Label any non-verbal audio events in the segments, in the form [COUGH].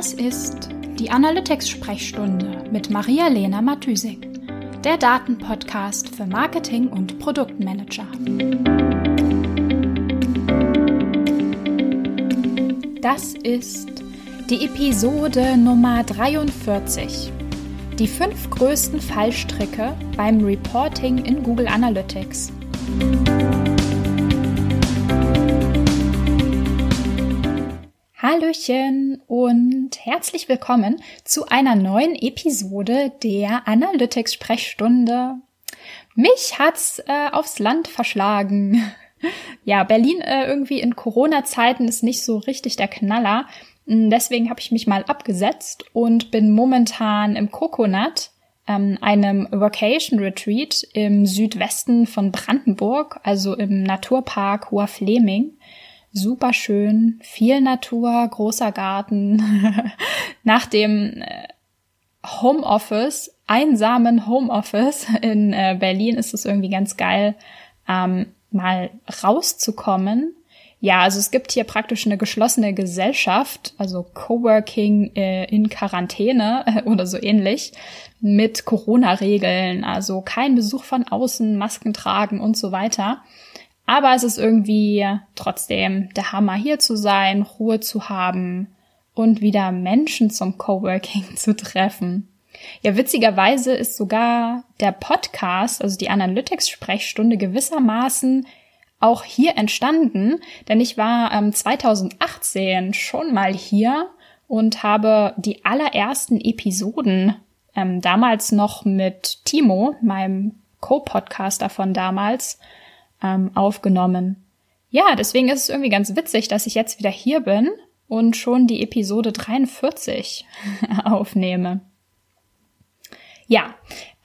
Das ist die Analytics-Sprechstunde mit Maria-Lena Matysik, der Datenpodcast für Marketing und Produktmanager. Das ist die Episode Nummer 43. Die fünf größten Fallstricke beim Reporting in Google Analytics. Hallöchen und herzlich willkommen zu einer neuen Episode der Analytics Sprechstunde. Mich hat's äh, aufs Land verschlagen. [LAUGHS] Ja, Berlin äh, irgendwie in Corona-Zeiten ist nicht so richtig der Knaller. Hm, deswegen habe ich mich mal abgesetzt und bin momentan im Coconut, ähm, einem Vacation Retreat im Südwesten von Brandenburg, also im Naturpark Hoher Fleming super schön, viel Natur, großer Garten. [LAUGHS] Nach dem äh, Homeoffice, einsamen Homeoffice in äh, Berlin ist es irgendwie ganz geil, ähm, mal rauszukommen. Ja, also es gibt hier praktisch eine geschlossene Gesellschaft, also Coworking äh, in Quarantäne [LAUGHS] oder so ähnlich, mit Corona-Regeln, also kein Besuch von außen, Masken tragen und so weiter. Aber es ist irgendwie trotzdem der Hammer, hier zu sein, Ruhe zu haben und wieder Menschen zum Coworking [LAUGHS] zu treffen. Ja, witzigerweise ist sogar der Podcast, also die Analytics-Sprechstunde gewissermaßen auch hier entstanden, denn ich war ähm, 2018 schon mal hier und habe die allerersten Episoden ähm, damals noch mit Timo, meinem Co-Podcaster von damals, ähm, aufgenommen. Ja, deswegen ist es irgendwie ganz witzig, dass ich jetzt wieder hier bin und schon die Episode 43 [LAUGHS] aufnehme. Ja,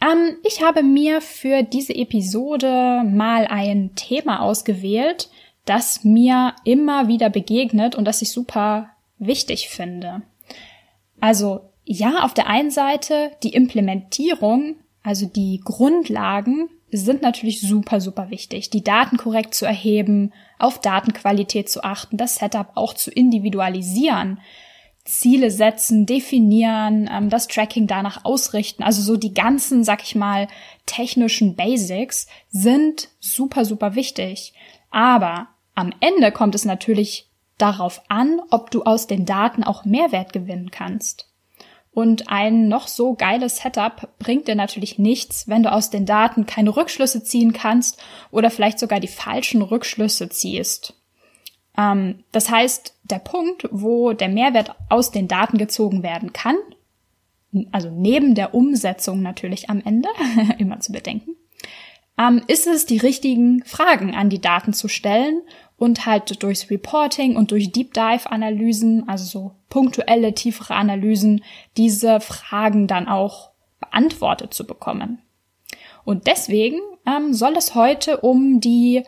ähm, ich habe mir für diese Episode mal ein Thema ausgewählt, das mir immer wieder begegnet und das ich super wichtig finde. Also ja, auf der einen Seite die Implementierung, also die Grundlagen sind natürlich super, super wichtig. Die Daten korrekt zu erheben, auf Datenqualität zu achten, das Setup auch zu individualisieren, Ziele setzen, definieren, ähm, das Tracking danach ausrichten. Also so die ganzen, sag ich mal, technischen Basics sind super, super wichtig. Aber am Ende kommt es natürlich darauf an, ob du aus den Daten auch Mehrwert gewinnen kannst. Und ein noch so geiles Setup bringt dir natürlich nichts, wenn du aus den Daten keine Rückschlüsse ziehen kannst oder vielleicht sogar die falschen Rückschlüsse ziehst. Ähm, das heißt, der Punkt, wo der Mehrwert aus den Daten gezogen werden kann, also neben der Umsetzung natürlich am Ende, [LAUGHS] immer zu bedenken, ähm, ist es, die richtigen Fragen an die Daten zu stellen und halt durchs Reporting und durch Deep Dive Analysen, also so punktuelle, tiefere Analysen, diese Fragen dann auch beantwortet zu bekommen. Und deswegen ähm, soll es heute um die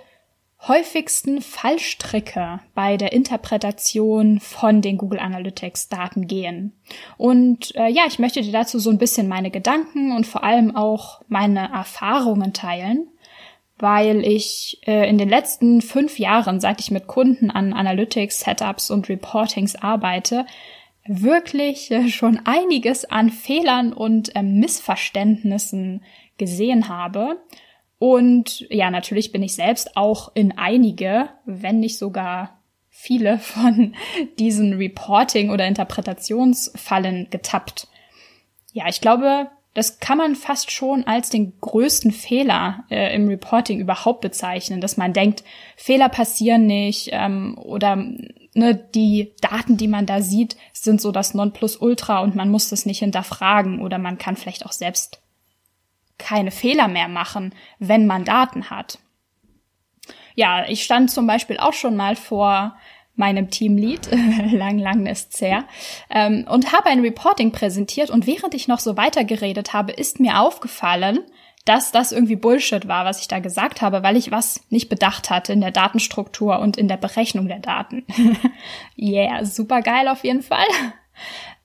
häufigsten Fallstricke bei der Interpretation von den Google Analytics Daten gehen. Und äh, ja, ich möchte dir dazu so ein bisschen meine Gedanken und vor allem auch meine Erfahrungen teilen weil ich äh, in den letzten fünf Jahren, seit ich mit Kunden an Analytics, Setups und Reportings arbeite, wirklich äh, schon einiges an Fehlern und äh, Missverständnissen gesehen habe. Und ja, natürlich bin ich selbst auch in einige, wenn nicht sogar viele [LAUGHS] von diesen Reporting- oder Interpretationsfallen getappt. Ja, ich glaube, das kann man fast schon als den größten Fehler äh, im Reporting überhaupt bezeichnen, dass man denkt, Fehler passieren nicht ähm, oder ne, die Daten, die man da sieht, sind so das Nonplusultra und man muss das nicht hinterfragen oder man kann vielleicht auch selbst keine Fehler mehr machen, wenn man Daten hat. Ja, ich stand zum Beispiel auch schon mal vor meinem Teamlead, [LAUGHS] lang, lang ist's her, ähm, und habe ein Reporting präsentiert und während ich noch so weitergeredet habe, ist mir aufgefallen, dass das irgendwie Bullshit war, was ich da gesagt habe, weil ich was nicht bedacht hatte in der Datenstruktur und in der Berechnung der Daten. [LAUGHS] yeah, super geil auf jeden Fall.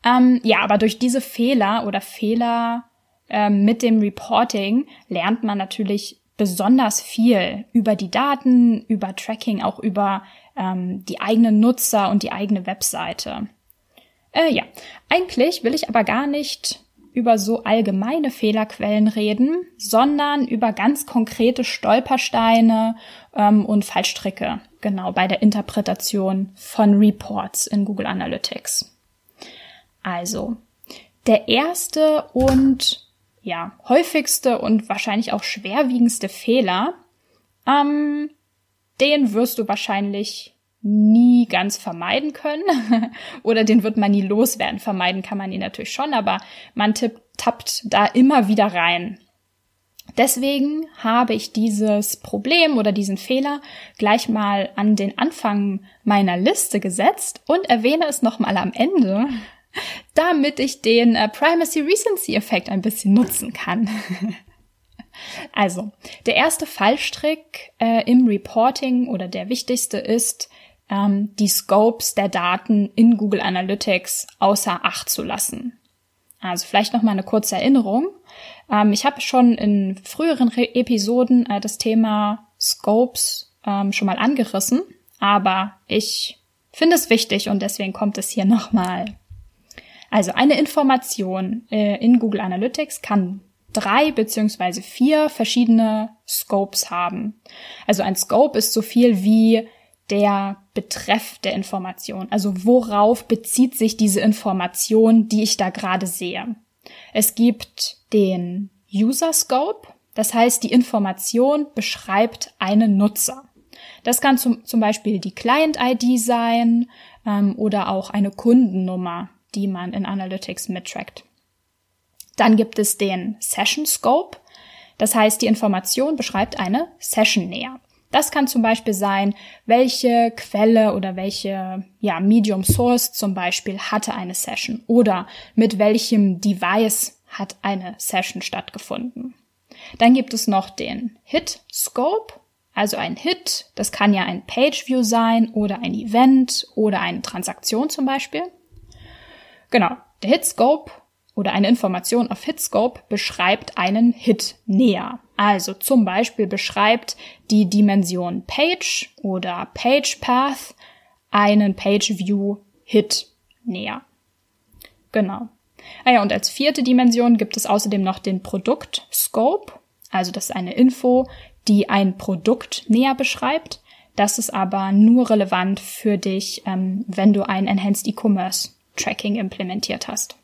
Ähm, ja, aber durch diese Fehler oder Fehler ähm, mit dem Reporting lernt man natürlich besonders viel über die Daten, über Tracking, auch über ähm, die eigenen Nutzer und die eigene Webseite. Äh, ja, eigentlich will ich aber gar nicht über so allgemeine Fehlerquellen reden, sondern über ganz konkrete Stolpersteine ähm, und Fallstricke, genau bei der Interpretation von Reports in Google Analytics. Also, der erste und ja, häufigste und wahrscheinlich auch schwerwiegendste Fehler, ähm, den wirst du wahrscheinlich nie ganz vermeiden können [LAUGHS] oder den wird man nie loswerden. Vermeiden kann man ihn natürlich schon, aber man tipp, tappt da immer wieder rein. Deswegen habe ich dieses Problem oder diesen Fehler gleich mal an den Anfang meiner Liste gesetzt und erwähne es nochmal am Ende, [LAUGHS] damit ich den äh, Primacy Recency Effekt ein bisschen nutzen kann. [LAUGHS] also, der erste Fallstrick äh, im Reporting oder der wichtigste ist, ähm, die Scopes der Daten in Google Analytics außer Acht zu lassen. Also vielleicht noch mal eine kurze Erinnerung. Ähm, ich habe schon in früheren Re Episoden äh, das Thema Scopes ähm, schon mal angerissen, aber ich finde es wichtig und deswegen kommt es hier nochmal. Also eine Information äh, in Google Analytics kann drei beziehungsweise vier verschiedene Scopes haben. Also ein Scope ist so viel wie der Betreff der Information. Also worauf bezieht sich diese Information, die ich da gerade sehe? Es gibt den User Scope, das heißt, die Information beschreibt einen Nutzer. Das kann zum, zum Beispiel die Client-ID sein ähm, oder auch eine Kundennummer, die man in Analytics mittrackt. Dann gibt es den Session Scope, das heißt, die Information beschreibt eine Session näher. Das kann zum Beispiel sein, welche Quelle oder welche ja, Medium Source zum Beispiel hatte eine Session oder mit welchem Device hat eine Session stattgefunden. Dann gibt es noch den Hit Scope, also ein Hit, das kann ja ein Page View sein oder ein Event oder eine Transaktion zum Beispiel. Genau, der Hit Scope oder eine Information auf Hitscope beschreibt einen Hit näher. Also zum Beispiel beschreibt die Dimension Page oder Page Path einen Page View Hit näher. Genau. Ah ja, und als vierte Dimension gibt es außerdem noch den Produkt Scope. Also das ist eine Info, die ein Produkt näher beschreibt. Das ist aber nur relevant für dich, ähm, wenn du ein Enhanced E-Commerce Tracking implementiert hast.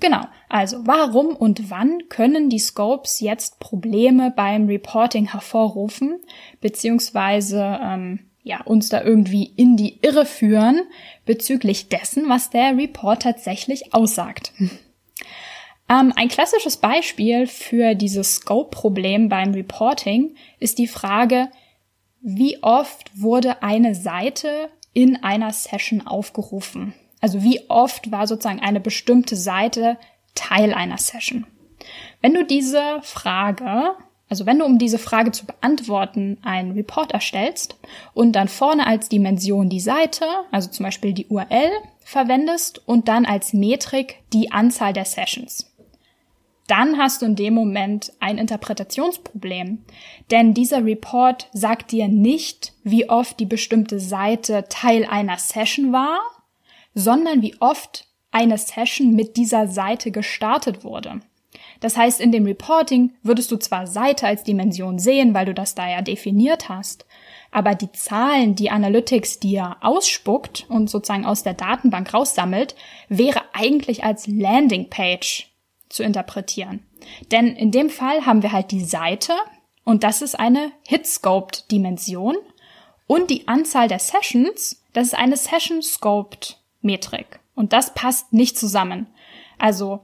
Genau, also warum und wann können die Scopes jetzt Probleme beim Reporting hervorrufen, beziehungsweise ähm, ja, uns da irgendwie in die Irre führen bezüglich dessen, was der Report tatsächlich aussagt. Ähm, ein klassisches Beispiel für dieses Scope-Problem beim Reporting ist die Frage, wie oft wurde eine Seite in einer Session aufgerufen? Also wie oft war sozusagen eine bestimmte Seite Teil einer Session? Wenn du diese Frage, also wenn du um diese Frage zu beantworten einen Report erstellst und dann vorne als Dimension die Seite, also zum Beispiel die URL, verwendest und dann als Metrik die Anzahl der Sessions, dann hast du in dem Moment ein Interpretationsproblem. Denn dieser Report sagt dir nicht, wie oft die bestimmte Seite Teil einer Session war, sondern wie oft eine Session mit dieser Seite gestartet wurde. Das heißt, in dem Reporting würdest du zwar Seite als Dimension sehen, weil du das da ja definiert hast, aber die Zahlen, die Analytics dir ausspuckt und sozusagen aus der Datenbank raussammelt, wäre eigentlich als Landingpage zu interpretieren. Denn in dem Fall haben wir halt die Seite und das ist eine Hit-Scoped-Dimension und die Anzahl der Sessions, das ist eine Session-Scoped Metrik. Und das passt nicht zusammen. Also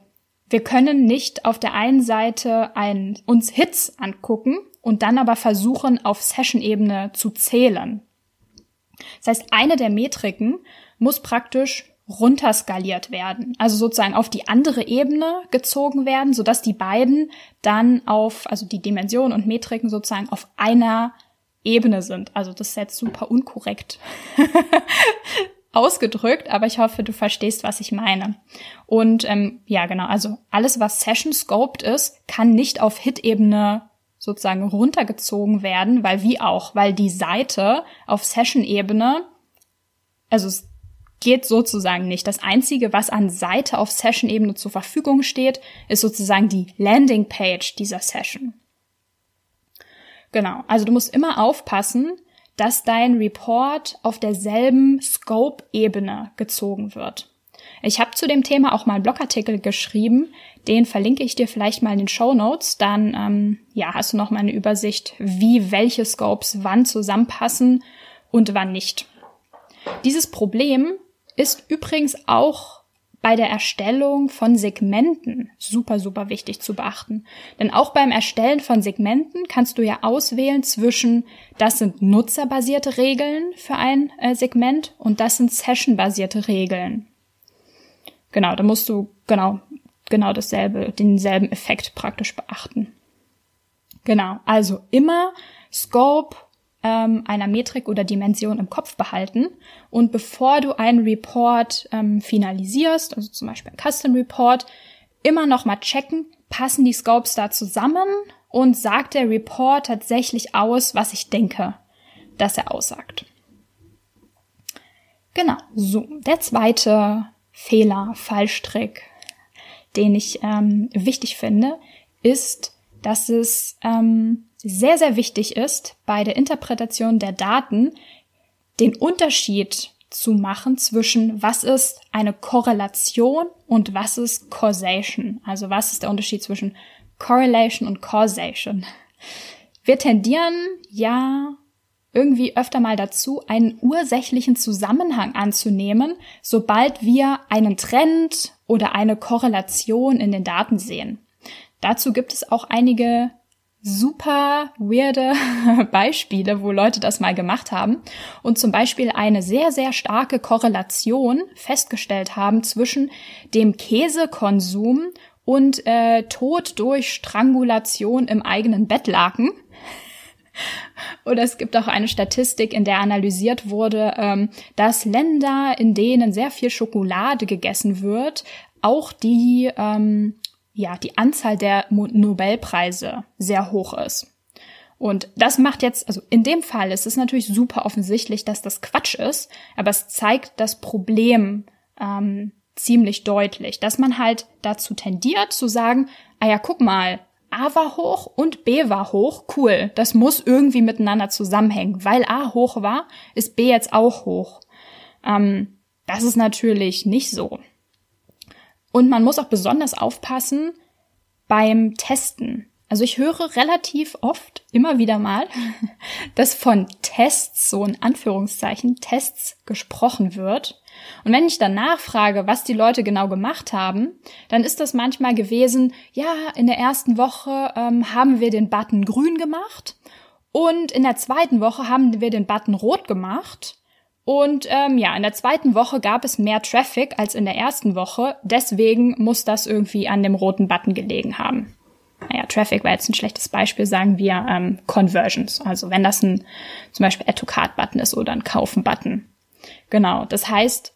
wir können nicht auf der einen Seite ein, uns Hits angucken und dann aber versuchen, auf Session-Ebene zu zählen. Das heißt, eine der Metriken muss praktisch runterskaliert werden, also sozusagen auf die andere Ebene gezogen werden, sodass die beiden dann auf, also die Dimensionen und Metriken sozusagen auf einer Ebene sind. Also das ist jetzt super unkorrekt [LAUGHS] ausgedrückt, aber ich hoffe, du verstehst, was ich meine. Und ähm, ja, genau, also alles, was Session Scoped ist, kann nicht auf Hit-Ebene sozusagen runtergezogen werden, weil wie auch, weil die Seite auf Session-Ebene, also geht sozusagen nicht. Das Einzige, was an Seite auf Session-Ebene zur Verfügung steht, ist sozusagen die Landing-Page dieser Session. Genau, also du musst immer aufpassen, dass dein Report auf derselben Scope-Ebene gezogen wird. Ich habe zu dem Thema auch mal einen Blogartikel geschrieben, den verlinke ich dir vielleicht mal in den Show Notes. Dann ähm, ja, hast du noch mal eine Übersicht, wie welche Scopes wann zusammenpassen und wann nicht. Dieses Problem ist übrigens auch bei der Erstellung von Segmenten super, super wichtig zu beachten. Denn auch beim Erstellen von Segmenten kannst du ja auswählen zwischen, das sind nutzerbasierte Regeln für ein äh, Segment und das sind sessionbasierte Regeln. Genau, da musst du genau, genau dasselbe, denselben Effekt praktisch beachten. Genau, also immer Scope ähm, einer Metrik oder Dimension im Kopf behalten und bevor du einen Report ähm, finalisierst, also zum Beispiel ein Custom Report, immer noch mal checken, passen die Scopes da zusammen und sagt der Report tatsächlich aus, was ich denke, dass er aussagt. Genau, so. Der zweite Fehler, Fallstrick, den ich ähm, wichtig finde, ist, dass es ähm, sehr, sehr wichtig ist, bei der Interpretation der Daten den Unterschied zu machen zwischen was ist eine Korrelation und was ist Causation. Also was ist der Unterschied zwischen Correlation und Causation. Wir tendieren ja irgendwie öfter mal dazu, einen ursächlichen Zusammenhang anzunehmen, sobald wir einen Trend oder eine Korrelation in den Daten sehen. Dazu gibt es auch einige super weirde [LAUGHS] Beispiele, wo Leute das mal gemacht haben und zum Beispiel eine sehr, sehr starke Korrelation festgestellt haben zwischen dem Käsekonsum und äh, Tod durch Strangulation im eigenen Bettlaken. [LAUGHS] Oder es gibt auch eine Statistik, in der analysiert wurde, ähm, dass Länder, in denen sehr viel Schokolade gegessen wird, auch die ähm, ja, die Anzahl der Nobelpreise sehr hoch ist. Und das macht jetzt, also in dem Fall ist es natürlich super offensichtlich, dass das Quatsch ist, aber es zeigt das Problem ähm, ziemlich deutlich, dass man halt dazu tendiert zu sagen, ah ja, guck mal, A war hoch und B war hoch, cool, das muss irgendwie miteinander zusammenhängen, weil A hoch war, ist B jetzt auch hoch. Ähm, das ist natürlich nicht so. Und man muss auch besonders aufpassen beim Testen. Also ich höre relativ oft, immer wieder mal, [LAUGHS] dass von Tests, so in Anführungszeichen, Tests gesprochen wird. Und wenn ich dann nachfrage, was die Leute genau gemacht haben, dann ist das manchmal gewesen, ja, in der ersten Woche ähm, haben wir den Button grün gemacht und in der zweiten Woche haben wir den Button rot gemacht und ähm, ja, in der zweiten Woche gab es mehr Traffic als in der ersten Woche. Deswegen muss das irgendwie an dem roten Button gelegen haben. Naja, Traffic war jetzt ein schlechtes Beispiel, sagen wir ähm, Conversions. Also wenn das ein zum Beispiel Add-to-Card-Button ist oder ein Kaufen-Button. Genau, das heißt,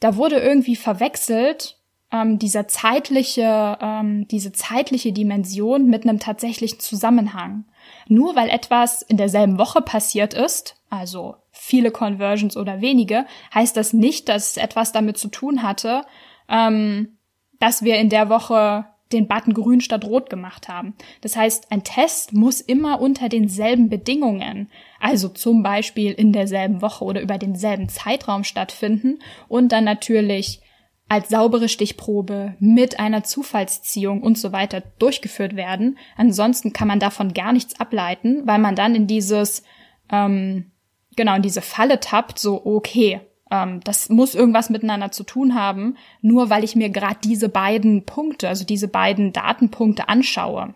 da wurde irgendwie verwechselt ähm, dieser zeitliche, ähm, diese zeitliche Dimension mit einem tatsächlichen Zusammenhang. Nur weil etwas in derselben Woche passiert ist, also viele Conversions oder wenige, heißt das nicht, dass es etwas damit zu tun hatte, ähm, dass wir in der Woche den Button grün statt rot gemacht haben. Das heißt, ein Test muss immer unter denselben Bedingungen, also zum Beispiel in derselben Woche oder über denselben Zeitraum stattfinden und dann natürlich als saubere Stichprobe mit einer Zufallsziehung und so weiter durchgeführt werden. Ansonsten kann man davon gar nichts ableiten, weil man dann in dieses ähm, genau in diese Falle tappt, so okay, ähm, das muss irgendwas miteinander zu tun haben, nur weil ich mir gerade diese beiden Punkte, also diese beiden Datenpunkte anschaue.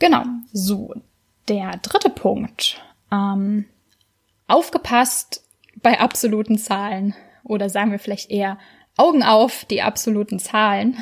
Genau, so. Der dritte Punkt. Ähm, aufgepasst bei absoluten Zahlen. Oder sagen wir vielleicht eher Augen auf die absoluten Zahlen.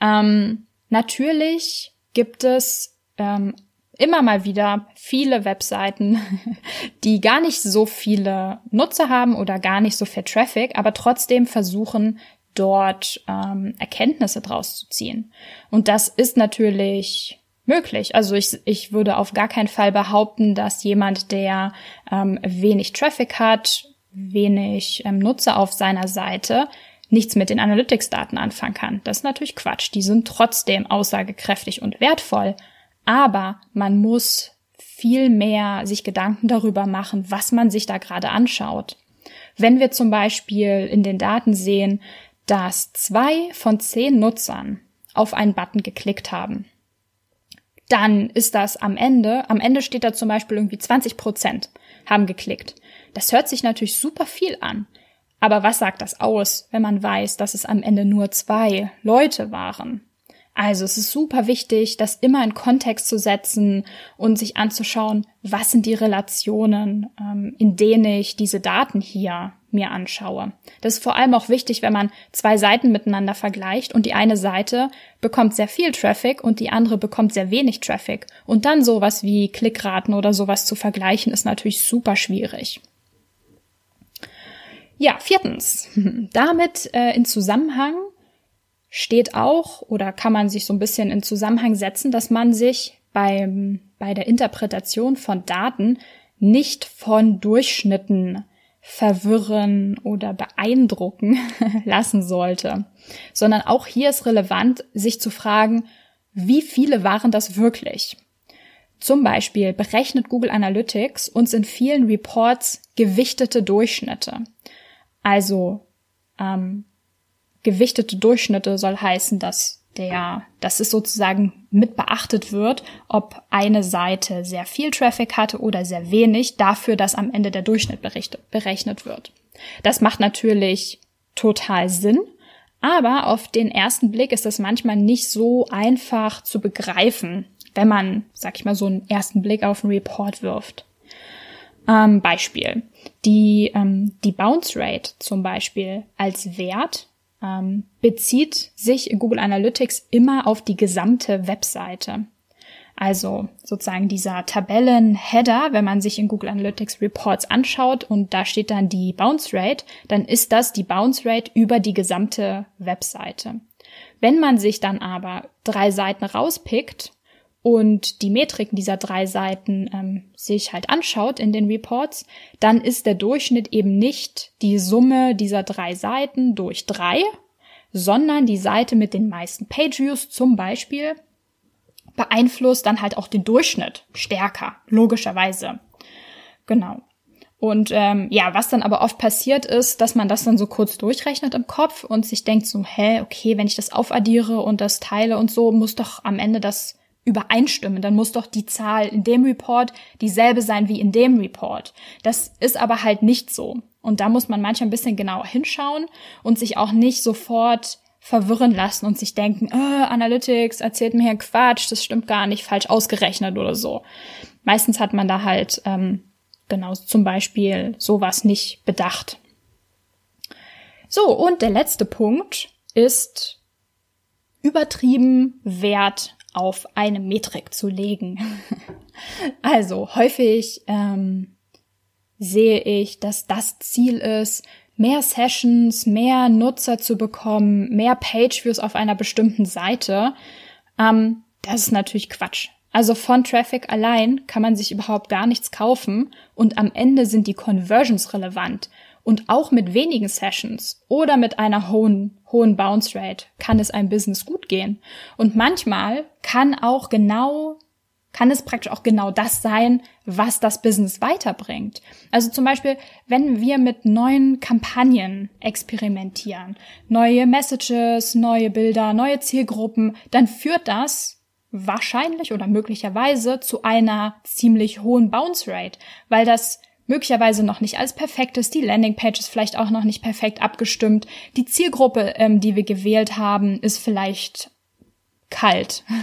Ähm, natürlich gibt es ähm, immer mal wieder viele Webseiten, [LAUGHS] die gar nicht so viele Nutzer haben oder gar nicht so viel Traffic, aber trotzdem versuchen, dort ähm, Erkenntnisse draus zu ziehen. Und das ist natürlich möglich. Also ich, ich würde auf gar keinen Fall behaupten, dass jemand, der ähm, wenig Traffic hat, wenig ähm, Nutzer auf seiner Seite nichts mit den Analytics-Daten anfangen kann. Das ist natürlich Quatsch. Die sind trotzdem aussagekräftig und wertvoll. Aber man muss viel mehr sich Gedanken darüber machen, was man sich da gerade anschaut. Wenn wir zum Beispiel in den Daten sehen, dass zwei von zehn Nutzern auf einen Button geklickt haben, dann ist das am Ende, am Ende steht da zum Beispiel irgendwie 20 Prozent haben geklickt. Das hört sich natürlich super viel an. Aber was sagt das aus, wenn man weiß, dass es am Ende nur zwei Leute waren? Also es ist super wichtig, das immer in Kontext zu setzen und sich anzuschauen, was sind die Relationen, ähm, in denen ich diese Daten hier mir anschaue. Das ist vor allem auch wichtig, wenn man zwei Seiten miteinander vergleicht und die eine Seite bekommt sehr viel Traffic und die andere bekommt sehr wenig Traffic. Und dann sowas wie Klickraten oder sowas zu vergleichen, ist natürlich super schwierig. Ja, viertens. [LAUGHS] Damit äh, in Zusammenhang steht auch oder kann man sich so ein bisschen in Zusammenhang setzen, dass man sich beim, bei der Interpretation von Daten nicht von Durchschnitten verwirren oder beeindrucken [LAUGHS] lassen sollte, sondern auch hier ist relevant, sich zu fragen, wie viele waren das wirklich? Zum Beispiel berechnet Google Analytics uns in vielen Reports gewichtete Durchschnitte. Also ähm, gewichtete Durchschnitte soll heißen, dass der, dass es sozusagen mit beachtet wird, ob eine Seite sehr viel Traffic hatte oder sehr wenig, dafür, dass am Ende der Durchschnitt berechnet wird. Das macht natürlich total Sinn, aber auf den ersten Blick ist das manchmal nicht so einfach zu begreifen, wenn man, sag ich mal, so einen ersten Blick auf einen Report wirft. Ähm, Beispiel. Die, ähm, die Bounce Rate zum Beispiel als Wert ähm, bezieht sich Google Analytics immer auf die gesamte Webseite. Also sozusagen dieser Tabellenheader, wenn man sich in Google Analytics Reports anschaut und da steht dann die Bounce Rate, dann ist das die Bounce Rate über die gesamte Webseite. Wenn man sich dann aber drei Seiten rauspickt und die Metriken dieser drei Seiten ähm, sich halt anschaut in den Reports, dann ist der Durchschnitt eben nicht die Summe dieser drei Seiten durch drei, sondern die Seite mit den meisten Page-Views zum Beispiel beeinflusst dann halt auch den Durchschnitt stärker, logischerweise. Genau. Und ähm, ja, was dann aber oft passiert ist, dass man das dann so kurz durchrechnet im Kopf und sich denkt so, hä, okay, wenn ich das aufaddiere und das teile und so, muss doch am Ende das übereinstimmen, dann muss doch die Zahl in dem Report dieselbe sein wie in dem Report. Das ist aber halt nicht so. Und da muss man manchmal ein bisschen genauer hinschauen und sich auch nicht sofort verwirren lassen und sich denken, oh, Analytics erzählt mir hier Quatsch, das stimmt gar nicht, falsch ausgerechnet oder so. Meistens hat man da halt ähm, genau zum Beispiel sowas nicht bedacht. So, und der letzte Punkt ist übertrieben Wert auf eine Metrik zu legen. [LAUGHS] also häufig ähm, sehe ich, dass das Ziel ist, mehr Sessions, mehr Nutzer zu bekommen, mehr Pageviews auf einer bestimmten Seite. Ähm, das ist natürlich Quatsch. Also von Traffic allein kann man sich überhaupt gar nichts kaufen und am Ende sind die Conversions relevant. Und auch mit wenigen Sessions oder mit einer hohen, hohen Bounce Rate kann es einem Business gut gehen. Und manchmal kann auch genau, kann es praktisch auch genau das sein, was das Business weiterbringt. Also zum Beispiel, wenn wir mit neuen Kampagnen experimentieren, neue Messages, neue Bilder, neue Zielgruppen, dann führt das wahrscheinlich oder möglicherweise zu einer ziemlich hohen Bounce Rate, weil das möglicherweise noch nicht alles perfekt ist, die Landingpage ist vielleicht auch noch nicht perfekt abgestimmt, die Zielgruppe, ähm, die wir gewählt haben, ist vielleicht kalt. [LAUGHS]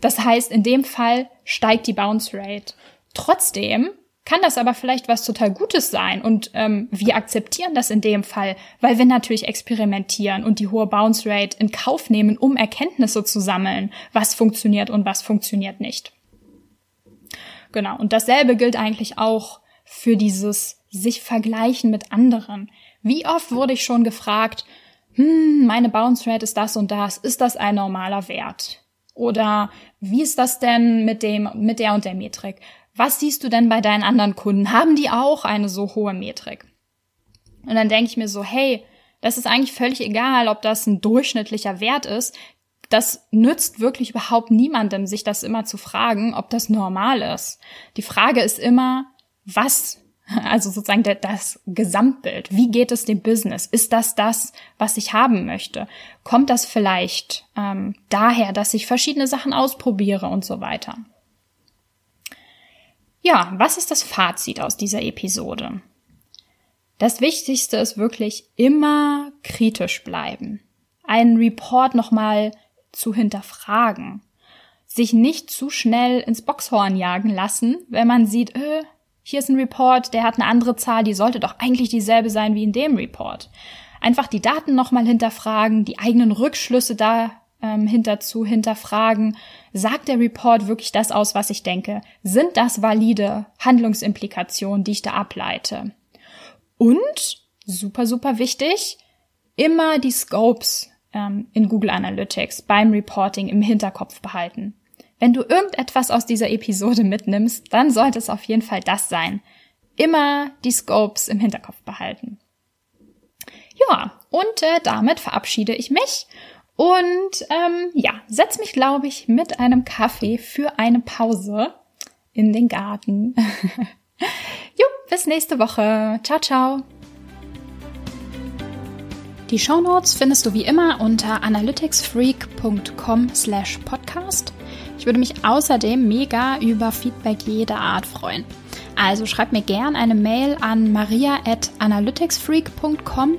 Das heißt, in dem Fall steigt die Bounce Rate. Trotzdem kann das aber vielleicht was total Gutes sein und ähm, wir akzeptieren das in dem Fall, weil wir natürlich experimentieren und die hohe Bounce Rate in Kauf nehmen, um Erkenntnisse zu sammeln, was funktioniert und was funktioniert nicht. Genau, und dasselbe gilt eigentlich auch für dieses sich vergleichen mit anderen. Wie oft wurde ich schon gefragt, hm, meine Bounce Rate ist das und das, ist das ein normaler Wert? Oder wie ist das denn mit dem, mit der und der Metrik? Was siehst du denn bei deinen anderen Kunden? Haben die auch eine so hohe Metrik? Und dann denke ich mir so, hey, das ist eigentlich völlig egal, ob das ein durchschnittlicher Wert ist. Das nützt wirklich überhaupt niemandem, sich das immer zu fragen, ob das normal ist. Die Frage ist immer, was also sozusagen das Gesamtbild. Wie geht es dem Business? Ist das das, was ich haben möchte? Kommt das vielleicht ähm, daher, dass ich verschiedene Sachen ausprobiere und so weiter? Ja, was ist das Fazit aus dieser Episode? Das Wichtigste ist wirklich immer kritisch bleiben. Einen Report nochmal zu hinterfragen. Sich nicht zu schnell ins Boxhorn jagen lassen, wenn man sieht, äh, hier ist ein Report, der hat eine andere Zahl, die sollte doch eigentlich dieselbe sein wie in dem Report. Einfach die Daten nochmal hinterfragen, die eigenen Rückschlüsse da ähm, hinterzu hinterfragen. Sagt der Report wirklich das aus, was ich denke? Sind das valide Handlungsimplikationen, die ich da ableite? Und, super, super wichtig, immer die Scopes ähm, in Google Analytics beim Reporting im Hinterkopf behalten. Wenn du irgendetwas aus dieser Episode mitnimmst, dann sollte es auf jeden Fall das sein. Immer die Scopes im Hinterkopf behalten. Ja, und äh, damit verabschiede ich mich und ähm, ja, setz mich, glaube ich, mit einem Kaffee für eine Pause in den Garten. [LAUGHS] jo, bis nächste Woche. Ciao, ciao. Die Shownotes findest du wie immer unter analyticsfreak.com slash podcast. Ich würde mich außerdem mega über Feedback jeder Art freuen. Also schreib mir gern eine Mail an maria at analyticsfreak.com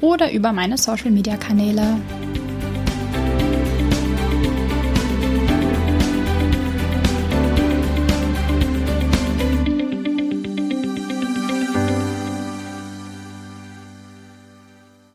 oder über meine Social Media Kanäle.